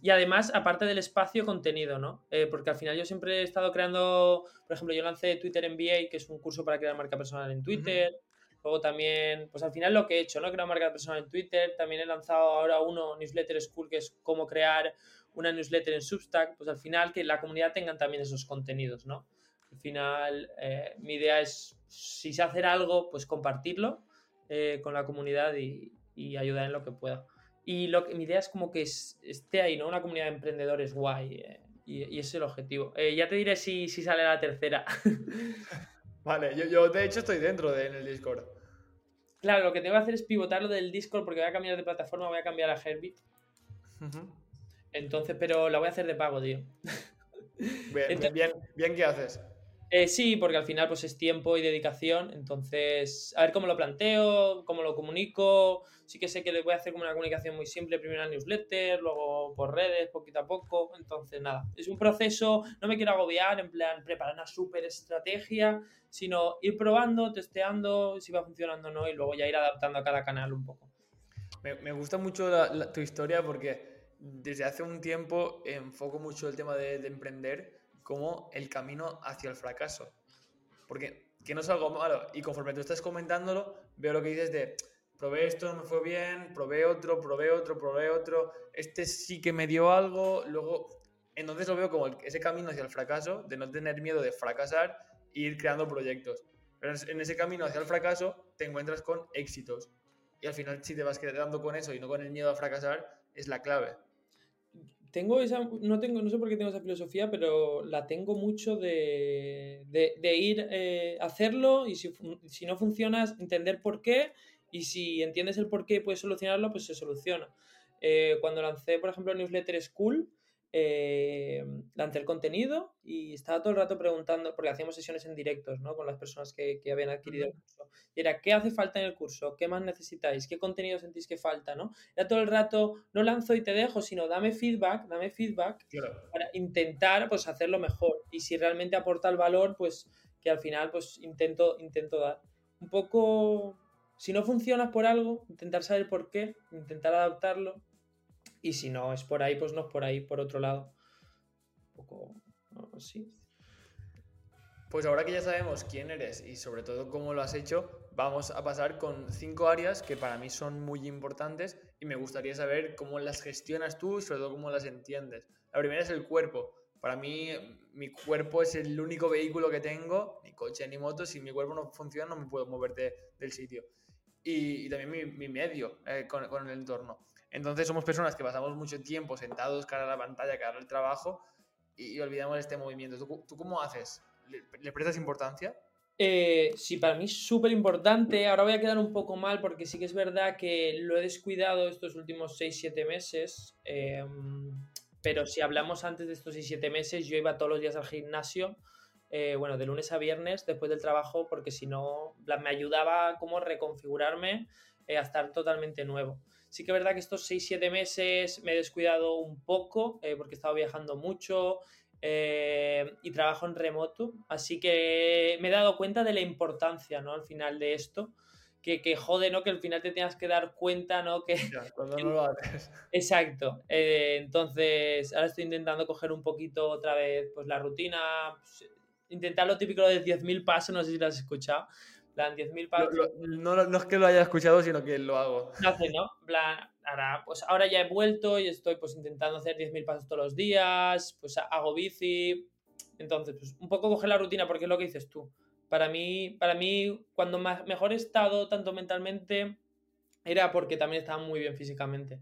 y además, aparte del espacio, contenido, ¿no? porque al final yo siempre he estado creando, por ejemplo, yo lancé Twitter MBA, que es un curso para crear marca personal en Twitter. Luego también, pues al final lo que he hecho, ¿no? Crear marca personal en Twitter. También he lanzado ahora uno, Newsletter School, que es cómo crear una newsletter en Substack, pues al final que la comunidad tengan también esos contenidos, ¿no? Al final, eh, mi idea es, si sé hacer algo, pues compartirlo eh, con la comunidad y, ayudar en lo que pueda. Y lo que, mi idea es como que esté ahí, ¿no? Una comunidad de emprendedores guay. Eh, y, ese es el objetivo. ya te diré si, si sale la tercera. vale, yo, yo, de hecho estoy dentro de, en el Discord. Claro, lo que tengo que hacer es pivotarlo del Discord porque voy a cambiar de plataforma, voy a cambiar a Herbit. Entonces, pero la voy a hacer de pago, tío. Bien, bien, bien, ¿qué haces? Eh, sí, porque al final pues es tiempo y dedicación, entonces a ver cómo lo planteo, cómo lo comunico, sí que sé que le voy a hacer como una comunicación muy simple, primero en newsletter, luego por redes, poquito a poco, entonces nada, es un proceso, no me quiero agobiar en plan preparar una super estrategia, sino ir probando, testeando si va funcionando o no y luego ya ir adaptando a cada canal un poco. Me, gusta mucho tu historia porque desde hace un tiempo enfoco mucho el tema de, emprender como el camino hacia el fracaso. Porque que no es algo malo. Y conforme tú estás comentándolo, veo lo que dices de probé esto, no me fue bien, probé otro, probé otro, probé otro, este sí que me dio algo, luego, entonces lo veo como ese camino hacia el fracaso, de no tener miedo de fracasar e ir creando proyectos. Pero en ese camino hacia el fracaso te encuentras con éxitos. Y al final, si te vas quedando con eso y no con el miedo a fracasar, es la clave tengo esa, no tengo, no sé por qué tengo esa filosofía, pero la tengo mucho de, de, ir eh, hacerlo y si, si, no funciona, entender por qué y si entiendes el por qué y puedes solucionarlo, pues se soluciona. Eh, cuando lancé, por ejemplo, Newsletter School, eh, lancé el contenido y estaba todo el rato preguntando, porque hacíamos sesiones en directos ¿no? con las personas que, que habían adquirido el curso. Y era, ¿qué hace falta en el curso? ¿Qué más necesitáis? ¿Qué contenido sentís que falta? ¿no? Era todo el rato, no lanzo y te dejo, sino dame feedback, dame feedback para intentar pues, hacerlo mejor. Y si realmente aporta el valor, pues que al final pues intento, intento dar. Un poco, si no funciona por algo, intentar saber por qué, intentar adaptarlo y si no es por ahí, pues no es por ahí, por otro lado. Un poco así. Pues ahora que ya sabemos quién eres y sobre todo cómo lo has hecho, vamos a pasar con cinco áreas que para mí son muy importantes y me gustaría saber cómo las gestionas tú y sobre todo cómo las entiendes. La primera es el cuerpo. Para mí, mi cuerpo es el único vehículo que tengo, ni coche ni moto. Si mi cuerpo no funciona, no me puedo mover del sitio. Y, también mi, medio eh, con, con el entorno. Entonces somos personas que pasamos mucho tiempo sentados cara a la pantalla, cara al trabajo y, olvidamos este movimiento. ¿Tú, cómo haces? ¿Le, prestas importancia? Eh, sí, para mí es súper importante. Ahora voy a quedar un poco mal porque sí que es verdad que lo he descuidado estos últimos 6-7 meses. Em, pero si hablamos antes de estos 6-7 meses, yo iba todos los días al gimnasio. Eh, bueno, de lunes a viernes después del trabajo, porque si no, me ayudaba como reconfigurarme eh, a estar totalmente nuevo. Sí que es verdad que estos 6-7 meses me he descuidado un poco eh, porque he estado viajando mucho eh, y trabajo en remoto, así que me he dado cuenta de la importancia, ¿no? Al final de esto. Que, que, jode, ¿no? Que al final te tengas que dar cuenta, ¿no? Que, cuando no lo haces. Exacto. Eh, entonces, ahora estoy intentando coger un poquito otra vez pues, la rutina, pues, intentar lo típico de 10.000 pasos, no sé si lo has escuchado, plan, 10.000 pasos. no, no, es que lo haya escuchado, sino que lo hago. No hace, ¿no? plan, ahora, pues ahora ya he vuelto y estoy pues intentando hacer 10.000 pasos todos los días, pues hago bici. Entonces, pues un poco coger la rutina porque es lo que dices tú. Para mí, para mí cuando más, mejor he estado, tanto mentalmente, era porque también estaba muy bien físicamente.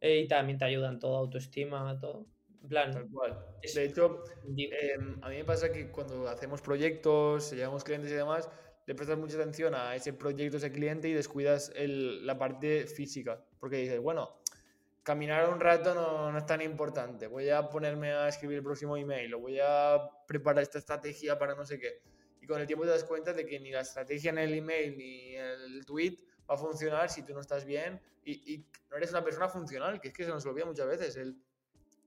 Eh, y también te ayudan todo, autoestima, todo. En plan, Tal cual. De hecho, em, a mí me pasa que cuando hacemos proyectos, llevamos clientes y demás, le prestas mucha atención a ese proyecto, ese cliente y descuidas la parte física. Porque dices, bueno, caminar un rato no, no, es tan importante. Voy a ponerme a escribir el próximo email o voy a preparar esta estrategia para no sé qué. Y con el tiempo te das cuenta de que ni la estrategia en el email ni el tweet va a funcionar si tú no estás bien y, no eres una persona funcional, que es que se nos olvida muchas veces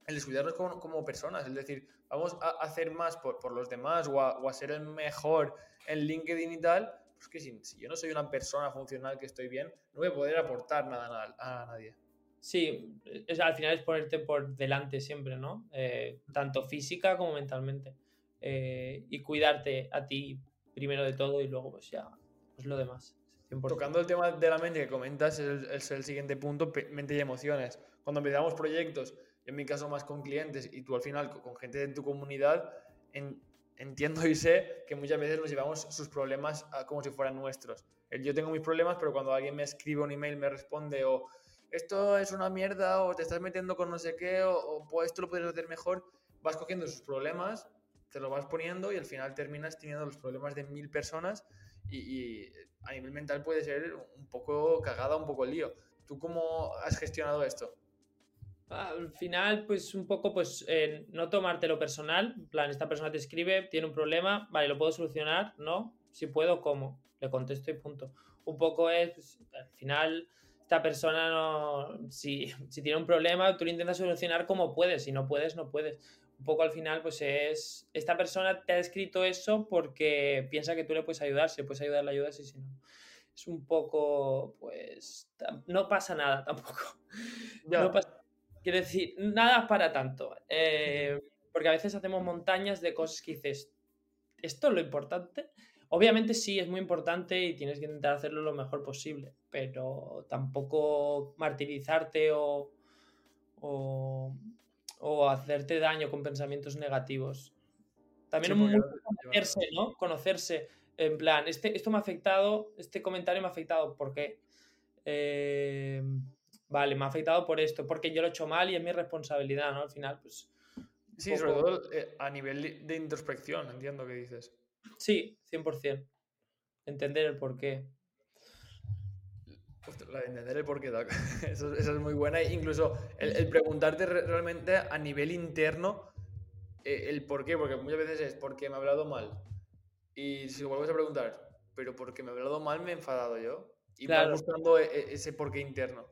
el descuidarnos como, como, personas, es decir, vamos a hacer más por, por los demás o a, o a, ser el mejor en LinkedIn y tal, pues que si, si, yo no soy una persona funcional que estoy bien, no voy a poder aportar nada a, a nadie. Sí, es, al final es ponerte por delante siempre, ¿no? Eh, tanto física como mentalmente. Eh, y cuidarte a ti primero de todo y luego pues ya pues lo demás. 100%. Tocando el tema de la mente que comentas, es el, es el siguiente punto, mente y emociones. Cuando empezamos proyectos, en mi caso más con clientes y tú al final con gente de tu comunidad, en, entiendo y sé que muchas veces nos llevamos sus problemas a, como si fueran nuestros. Yo tengo mis problemas, pero cuando alguien me escribe un email, me responde o esto es una mierda o te estás metiendo con no sé qué o, o esto lo puedes hacer mejor, vas cogiendo sus problemas, te lo vas poniendo y al final terminas teniendo los problemas de mil personas y, y a nivel mental puede ser un poco cagada, un poco lío. ¿Tú cómo has gestionado esto? Al final, pues un poco, pues eh, no tomártelo personal. En plan, esta persona te escribe, tiene un problema, vale, ¿lo puedo solucionar? No, si puedo, ¿cómo? Le contesto y punto. Un poco es, pues, al final, esta persona no. Si, si tiene un problema, tú lo intentas solucionar como puedes. Si no puedes, no puedes. Un poco al final, pues es. Esta persona te ha escrito eso porque piensa que tú le puedes ayudar. Si le puedes ayudar, le ayudas y si no. Es un poco, pues. No pasa nada tampoco. No pasa Quiero decir, nada para tanto. Eh, porque a veces hacemos montañas de cosas que dices, ¿esto es lo importante? Obviamente sí, es muy importante y tienes que intentar hacerlo lo mejor posible, pero tampoco martirizarte o, o, o hacerte daño con pensamientos negativos. También sí, un conocerse, ¿no? Conocerse. En plan, este, esto me ha afectado, este comentario me ha afectado, ¿por qué? Eh, vale, me ha afectado por esto, porque yo lo he hecho mal y es mi responsabilidad, ¿no? Al final, pues... Sí, poco... sobre todo eh, a nivel de introspección, entiendo que dices. Sí, 100%. Entender el porqué. La de entender el porqué, eso, eso es muy buena. Incluso el, el preguntarte realmente a nivel interno eh, el por qué, porque muchas veces es porque me ha hablado mal. Y si vuelves a preguntar, pero porque me ha hablado mal me he enfadado yo. Y claro. vas buscando e, ese porqué interno.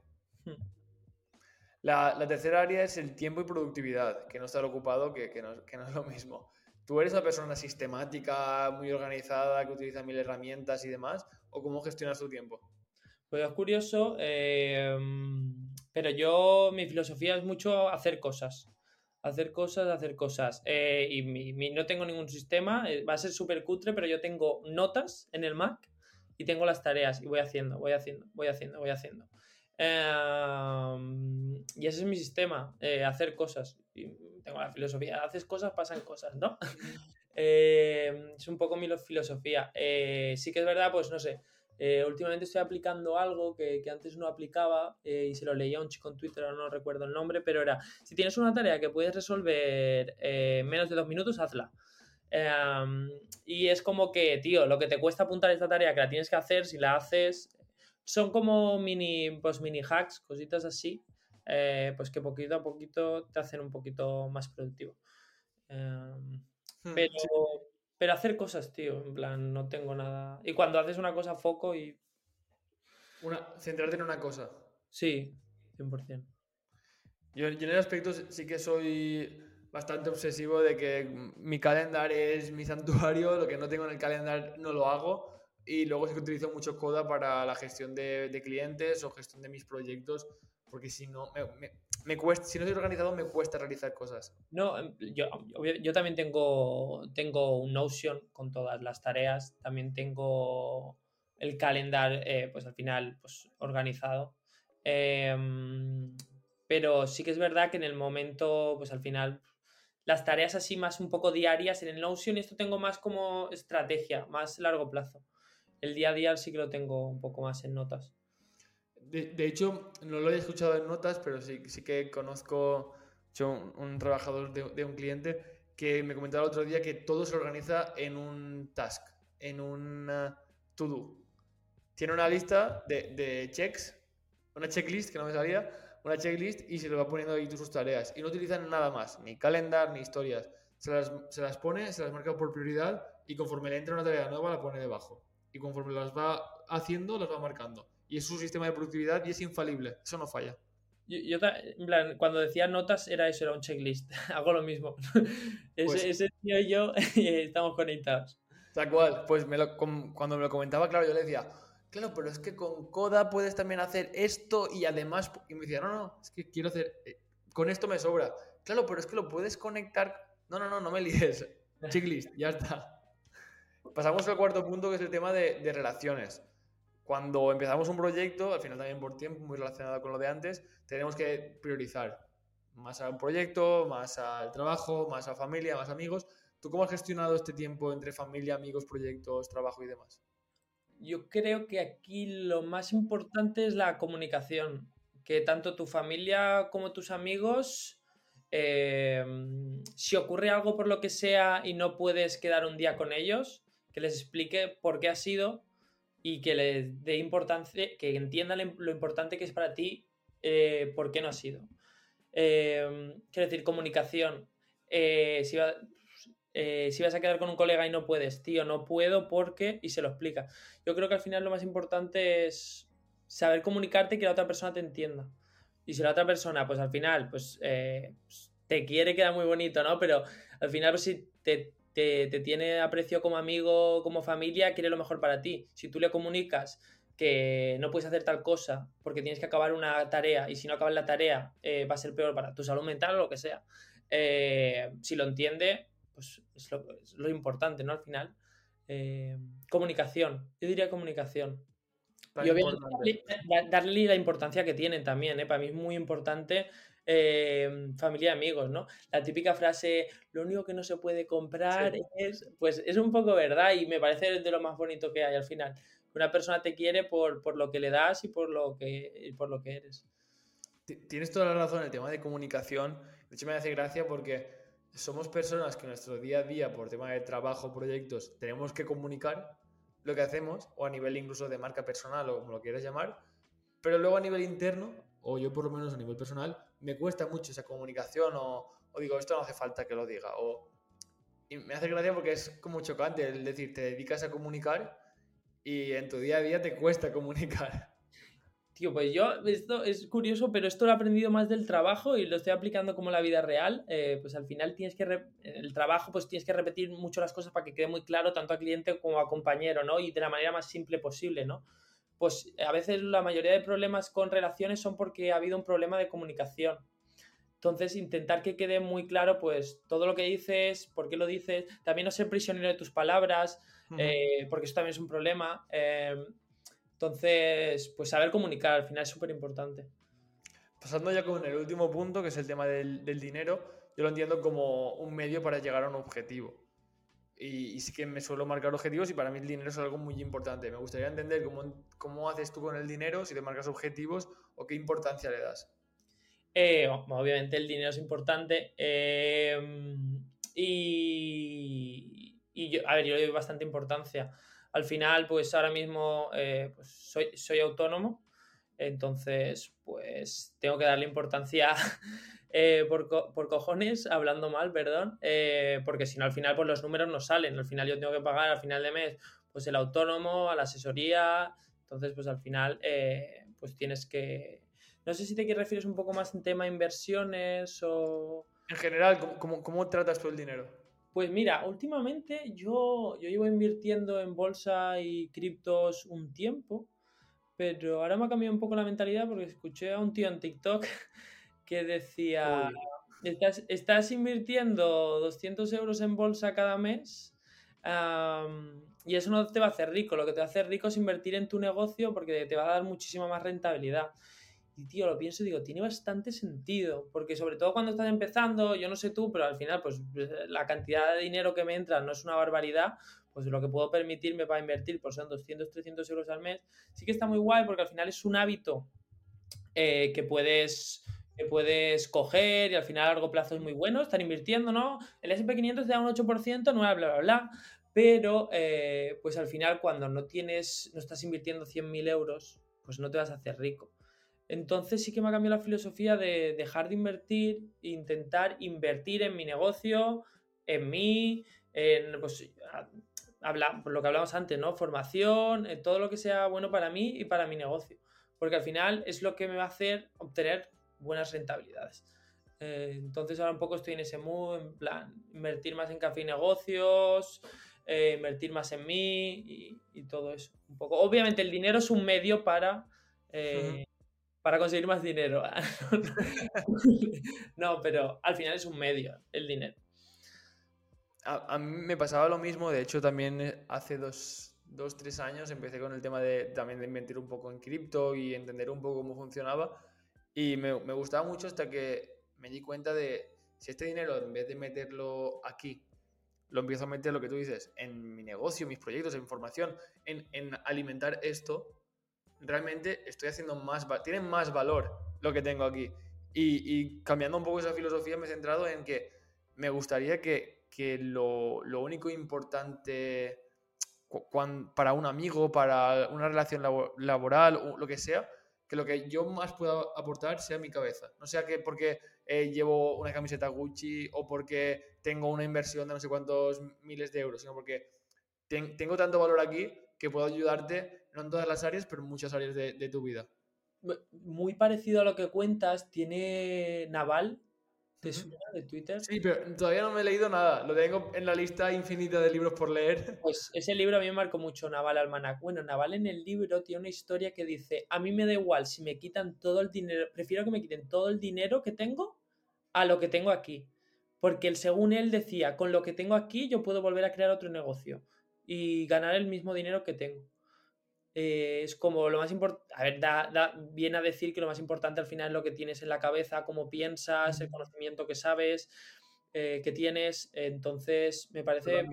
La, tercera área es el tiempo y productividad, que no estar ocupado, que, no, es lo mismo. ¿Tú eres una persona sistemática, muy organizada, que utiliza mil herramientas y demás? ¿O cómo gestionas tu tiempo? Pues es curioso, eh, pero yo, mi filosofía es mucho hacer cosas. Hacer cosas, hacer cosas. Eh, y no tengo ningún sistema, eh, va a ser súper cutre, pero yo tengo notas en el Mac y tengo las tareas y voy haciendo, voy haciendo, voy haciendo, voy haciendo. Eh, y ese es mi sistema, eh, hacer cosas. Tengo la filosofía, haces cosas, pasan cosas, ¿no? eh, es un poco mi filosofía. Eh, sí que es verdad, pues no sé, últimamente estoy aplicando algo que, que antes no aplicaba y se lo leía a un chico en Twitter, no recuerdo el nombre, pero era, si tienes una tarea que puedes resolver en menos de dos minutos, hazla. Um, y es como que, tío, lo que te cuesta apuntar esta tarea que la tienes que hacer, si la haces, son como mini, pues mini hacks, cositas así, eh, pues que poquito a poquito te hacen un poquito más productivo. Eh, pero, sí. pero hacer cosas, tío, en plan, no tengo nada. Y cuando haces una cosa, foco y. Una, centrarte en una cosa. Sí, 100%. Yo, yo en el aspecto sí que soy bastante obsesivo de que mi calendario es mi santuario, lo que no tengo en el calendario no lo hago y luego sí que utilizo mucho Coda para la gestión de, clientes o gestión de mis proyectos, porque si no, me, cuesta, si no estoy organizado, me cuesta realizar cosas. No, em, yo, yo también tengo, tengo un Notion con todas las tareas, también tengo el calendar, eh, pues al final, pues organizado. Em, pero sí que es verdad que en el momento, pues al final, las tareas así más un poco diarias en el Notion, esto tengo más como estrategia, más largo plazo. El día a día sí que lo tengo un poco más en notas. De, hecho, no lo he escuchado en notas, pero sí, sí que conozco un, un, trabajador de, un cliente que me comentaba el otro día que todo se organiza en un task, en un to-do. Tiene una lista de, checks, una checklist que no me salía, una checklist y se le va poniendo ahí sus tareas. Y no utilizan nada más, ni calendar, ni historias. Se las, se las pone, se las marca por prioridad y conforme le entra una tarea nueva la pone debajo. Y conforme las va haciendo, las va marcando. Y es su sistema de productividad y es infalible. Eso no falla. Yo, en plan, cuando decía notas era eso, era un checklist. Hago lo mismo. Pues ese, tío y yo estamos conectados. Tal cual. Pues me lo, cuando me lo comentaba, claro, yo le decía, claro, pero es que con Coda puedes también hacer esto y además. Y me decía, no, no, es que quiero hacer. Eh, con esto me sobra. Claro, pero es que lo puedes conectar. No, no, no, no me líes. Checklist, ya está. Pasamos al cuarto punto, que es el tema de, de relaciones. Cuando empezamos un proyecto, al final también por tiempo, muy relacionado con lo de antes, tenemos que priorizar más al proyecto, más al trabajo, más a familia, más amigos. ¿Tú cómo has gestionado este tiempo entre familia, amigos, proyectos, trabajo y demás? Yo creo que aquí lo más importante es la comunicación, que tanto tu familia como tus amigos, em, si ocurre algo por lo que sea y no puedes quedar un día con ellos, que les explique por qué ha sido y que les dé importancia, que entiendan lo importante que es para ti, eh, por qué no ha sido. Eh, quiero decir, comunicación. Eh, si, si, vas a quedar con un colega y no puedes, tío, no puedo porque, y se lo explica. Yo creo que al final lo más importante es saber comunicarte y que la otra persona te entienda. Y si la otra persona, pues al final, pues, pues te quiere, queda muy bonito, ¿no? Pero al final, pues si te, te, tiene aprecio como amigo, como familia, quiere lo mejor para ti. Si tú le comunicas que no puedes hacer tal cosa porque tienes que acabar una tarea y si no acabas la tarea eh, va a ser peor para tu salud mental o lo que sea. Eh, si lo entiende, pues es lo, importante, ¿no? Al final. Eh, comunicación. Yo diría comunicación. y obviamente darle, la importancia que tienen también, Para mí es muy importante eh, familia y amigos, ¿no? La típica frase, lo único que no se puede comprar es, pues es un poco verdad y me parece de lo más bonito que hay al final. Una persona te quiere por, lo que le das y por lo que, por lo que eres. Tienes toda la razón en el tema de comunicación. De hecho, me hace gracia porque somos personas que en nuestro día a día, por tema de trabajo, proyectos, tenemos que comunicar lo que hacemos, o a nivel incluso de marca personal, o como lo quieras llamar, pero luego a nivel interno, o yo por lo menos a nivel personal, me cuesta mucho esa comunicación o, digo, esto no hace falta que lo diga. O, y me hace gracia porque es como chocante el decir, te dedicas a comunicar y en tu día a día te cuesta comunicar. Tío, pues yo, esto es curioso, pero esto lo he aprendido más del trabajo y lo estoy aplicando como la vida real. Eh, pues al final tienes que, el trabajo, pues tienes que repetir mucho las cosas para que quede muy claro tanto a cliente como a compañero, ¿no? Y de la manera más simple posible, ¿no? Pues a veces la mayoría de problemas con relaciones son porque ha habido un problema de comunicación. Entonces, intentar que quede muy claro, pues, todo lo que dices, por qué lo dices, también no ser prisionero de tus palabras, eh, porque eso también es un problema. Em, entonces, pues saber comunicar al final es súper importante. Pasando ya con el último punto, que es el tema del dinero, yo lo entiendo como un medio para llegar a un objetivo y, sí que me suelo marcar objetivos y para mí el dinero es algo muy importante. Me gustaría entender cómo, cómo haces tú con el dinero, si te marcas objetivos o qué importancia le das. Eh, obviamente el dinero es importante eh, y, yo, a ver, yo le doy bastante importancia. Al final, pues ahora mismo eh, pues soy, soy autónomo, entonces pues tengo que darle importancia eh, por, por, cojones, hablando mal, perdón, eh, porque si no al final pues los números no salen, al final yo tengo que pagar al final de mes pues el autónomo, a la asesoría, entonces pues al final eh, pues tienes que... No sé si te refieres un poco más en tema inversiones o... En general, ¿cómo, cómo, tratas tú el dinero? Pues mira, últimamente yo, yo llevo invirtiendo en bolsa y criptos un tiempo, pero ahora me ha cambiado un poco la mentalidad porque escuché a un tío en TikTok que decía, estás, estás, invirtiendo 200 euros en bolsa cada mes, y eso no te va a hacer rico, lo que te va a hacer rico es invertir en tu negocio porque te va a dar muchísima más rentabilidad. Y tío, lo pienso y digo, tiene bastante sentido, porque sobre todo cuando estás empezando, yo no sé tú, pero al final, pues la cantidad de dinero que me entra no es una barbaridad, pues lo que puedo permitirme para invertir, pues son 200, 300 euros al mes, sí que está muy guay porque al final es un hábito eh, que puedes que puedes coger y al final a largo plazo es muy bueno estar invirtiendo, ¿no? El SP500 te da un 8%, no bla, bla, bla, pero eh, pues al final cuando no tienes, no estás invirtiendo 100.000 euros, pues no te vas a hacer rico. Entonces sí que me ha cambiado la filosofía de dejar de invertir e intentar invertir en mi negocio, en mí, en pues, habla, lo que hablamos antes, ¿no? Formación, en todo lo que sea bueno para mí y para mi negocio. Porque al final es lo que me va a hacer obtener buenas rentabilidades. Eh, entonces ahora un poco estoy en ese mood, en plan, invertir más en café y negocios, eh, invertir más en mí y, todo eso. Un poco. Obviamente el dinero es un medio para, eh, para conseguir más dinero. no, pero al final es un medio el dinero. A, mí me pasaba lo mismo, de hecho también hace dos, dos, tres años empecé con el tema de también de invertir un poco en cripto y entender un poco cómo funcionaba y me, me, gustaba mucho hasta que me di cuenta de si este dinero, en vez de meterlo aquí, lo empiezo a meter, lo que tú dices, en mi negocio, mis proyectos, en formación, en, en alimentar esto, realmente estoy haciendo más, tiene más valor lo que tengo aquí. Y, y, cambiando un poco esa filosofía, me he centrado en que me gustaría que, que lo, lo, único importante para un amigo, para una relación laboral, lo que sea, que lo que yo más pueda aportar sea mi cabeza. No sea que porque eh, llevo una camiseta Gucci o porque tengo una inversión de no sé cuántos miles de euros, sino porque tengo tanto valor aquí que puedo ayudarte, no en todas las áreas, pero en muchas áreas de, de tu vida. Muy parecido a lo que cuentas, tiene Naval ¿Te suena de Twitter? Sí, pero todavía no me he leído nada. Lo tengo en la lista infinita de libros por leer. Pues ese libro a mí me marcó mucho, Naval Almanac. Bueno, Naval en el libro tiene una historia que dice, a mí me da igual si me quitan todo el dinero, prefiero que me quiten todo el dinero que tengo a lo que tengo aquí. Porque él, según él decía, con lo que tengo aquí yo puedo volver a crear otro negocio y ganar el mismo dinero que tengo. Eh, es como lo más importante, a ver, da, viene a decir que lo más importante al final es lo que tienes en la cabeza, cómo piensas, el conocimiento que sabes, eh, que tienes, entonces me parece...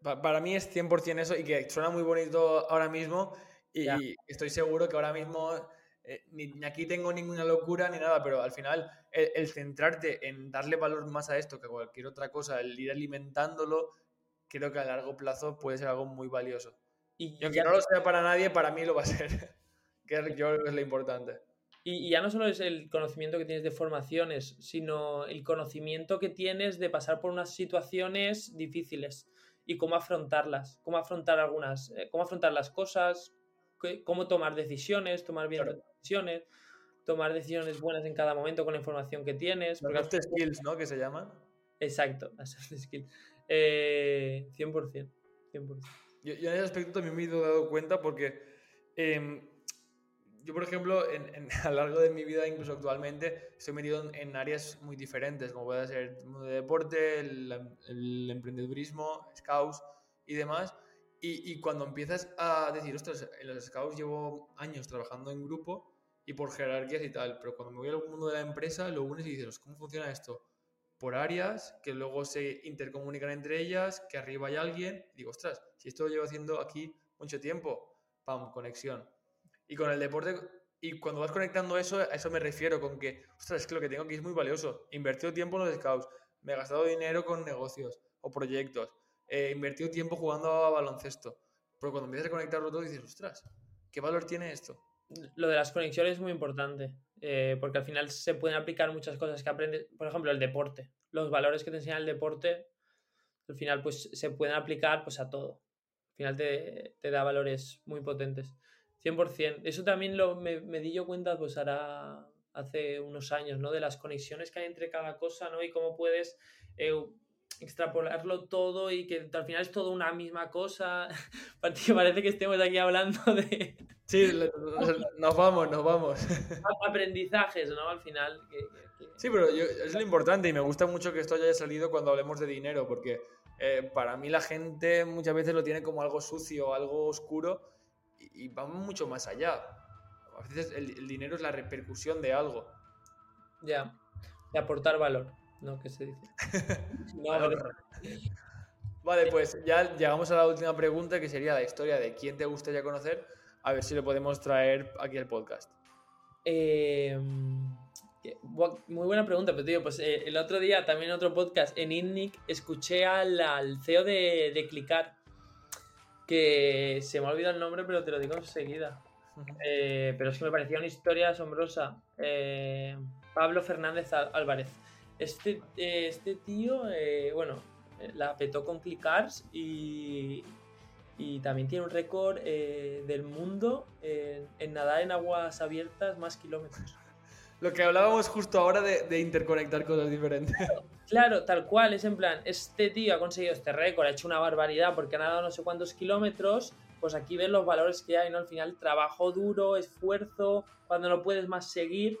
Para mí es 100% eso y que suena muy bonito ahora mismo y estoy seguro que ahora mismo eh, ni, aquí tengo ninguna locura ni nada, pero al final el, centrarte en darle valor más a esto que a cualquier otra cosa, el ir alimentándolo, creo que a largo plazo puede ser algo muy valioso. Y, aunque no lo sea para nadie, para mí lo va a ser. que yo creo que es lo importante. Y, ya no solo es el conocimiento que tienes de formaciones, sino el conocimiento que tienes de pasar por unas situaciones difíciles y cómo afrontarlas, cómo afrontar algunas, eh, cómo afrontar las cosas, cómo tomar decisiones, tomar bien decisiones, tomar decisiones buenas en cada momento con la información que tienes. Los soft skills, ¿no? Que se llaman. Exacto, las soft skills. Eh, 100%, 100%. Yo, en ese aspecto también me he dado cuenta porque em, yo, por ejemplo, en, a lo largo de mi vida, incluso actualmente, estoy metido en, áreas muy diferentes, como puede ser el mundo de deporte, el, emprendedurismo, scouts y demás. Y, y, cuando empiezas a decir, ostras, en los scouts llevo años trabajando en grupo y por jerarquías y tal, pero cuando me voy al mundo de la empresa, lo unes y dices, ¿cómo funciona esto? Por áreas que luego se intercomunican entre ellas, que arriba hay alguien. Digo, ostras, si esto lo llevo haciendo aquí mucho tiempo, ¡pam! Conexión. Y con el deporte, y cuando vas conectando eso, a eso me refiero, con que, ostras, es que lo que tengo aquí es muy valioso. He invertido tiempo en los scouts, me he gastado dinero con negocios o proyectos, he invertido tiempo jugando a baloncesto. Pero cuando empiezas a conectarlo todo, dices, ostras, ¿qué valor tiene esto? Lo de las conexiones es muy importante. Eh, porque al final se pueden aplicar muchas cosas que aprendes, por ejemplo, el deporte, los valores que te enseña el deporte, al final pues se pueden aplicar pues a todo. Al final te, te da valores muy potentes. 100%. Eso también lo, me, me, di yo cuenta pues hará hace unos años, ¿no? De las conexiones que hay entre cada cosa, ¿no? Y cómo puedes... Eh, extrapolarlo todo y que al final es todo una misma cosa. Parece que estemos aquí hablando de... Sí, nos vamos, nos vamos. Aprendizajes, ¿no? Al final. Sí, pero es lo importante y me gusta mucho que esto haya salido cuando hablemos de dinero, porque eh, para mí la gente muchas veces lo tiene como algo sucio, algo oscuro y, va mucho más allá. A veces el, dinero es la repercusión de algo. Ya, de aportar valor, ¿no? Que se dice. Vale, pues ya llegamos a la última pregunta que sería la historia de quién te gustaría conocer. A ver si le podemos traer aquí al podcast. Eh, muy buena pregunta, pero tío, pues eh, el otro día también en otro podcast en INNIC escuché al, CEO de, de, Clicar, que se me ha olvidado el nombre, pero te lo digo enseguida. Eh, pero es que me parecía una historia asombrosa. Eh, Pablo Fernández Álvarez. Este, este tío, bueno, la petó con Clicars y, y también tiene un récord del mundo en nadar en aguas abiertas más kilómetros. Lo que hablábamos justo ahora de, interconectar cosas diferentes. Claro, tal cual, es en plan, este tío ha conseguido este récord, ha hecho una barbaridad porque ha nadado no sé cuántos kilómetros, pues aquí ves los valores que hay, ¿no? Al final, trabajo duro, esfuerzo, cuando no puedes más seguir,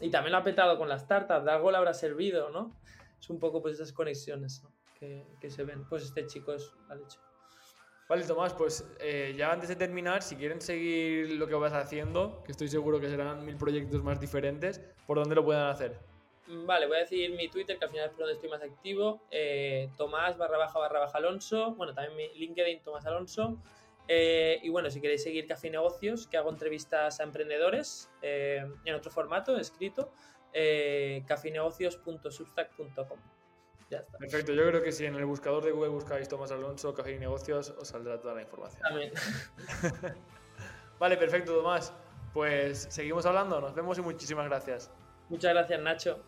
y también lo ha petado con las tartas, de algo le habrá servido, ¿no? Es un poco pues esas conexiones que, que se ven. Pues este chico es la leche. Vale, Tomás, pues eh, ya antes de terminar, si quieren seguir lo que vas haciendo, que estoy seguro que serán mil proyectos más diferentes, ¿por dónde lo pueden hacer? Mm, vale, voy a decir mi Twitter, que al final es por donde estoy más activo, eh, Tomás barra baja barra baja Alonso, bueno, también mi LinkedIn Tomás Alonso, eh, y bueno, si queréis seguir Café Negocios, que hago entrevistas a emprendedores en otro formato, escrito, eh, cafenegocios.substack.com. Perfecto, yo creo que si en el buscador de Google buscáis Tomás Alonso, Café y Negocios, os saldrá toda la información. También. vale, perfecto, Tomás. Pues seguimos hablando, nos vemos y muchísimas gracias. Muchas gracias, Nacho.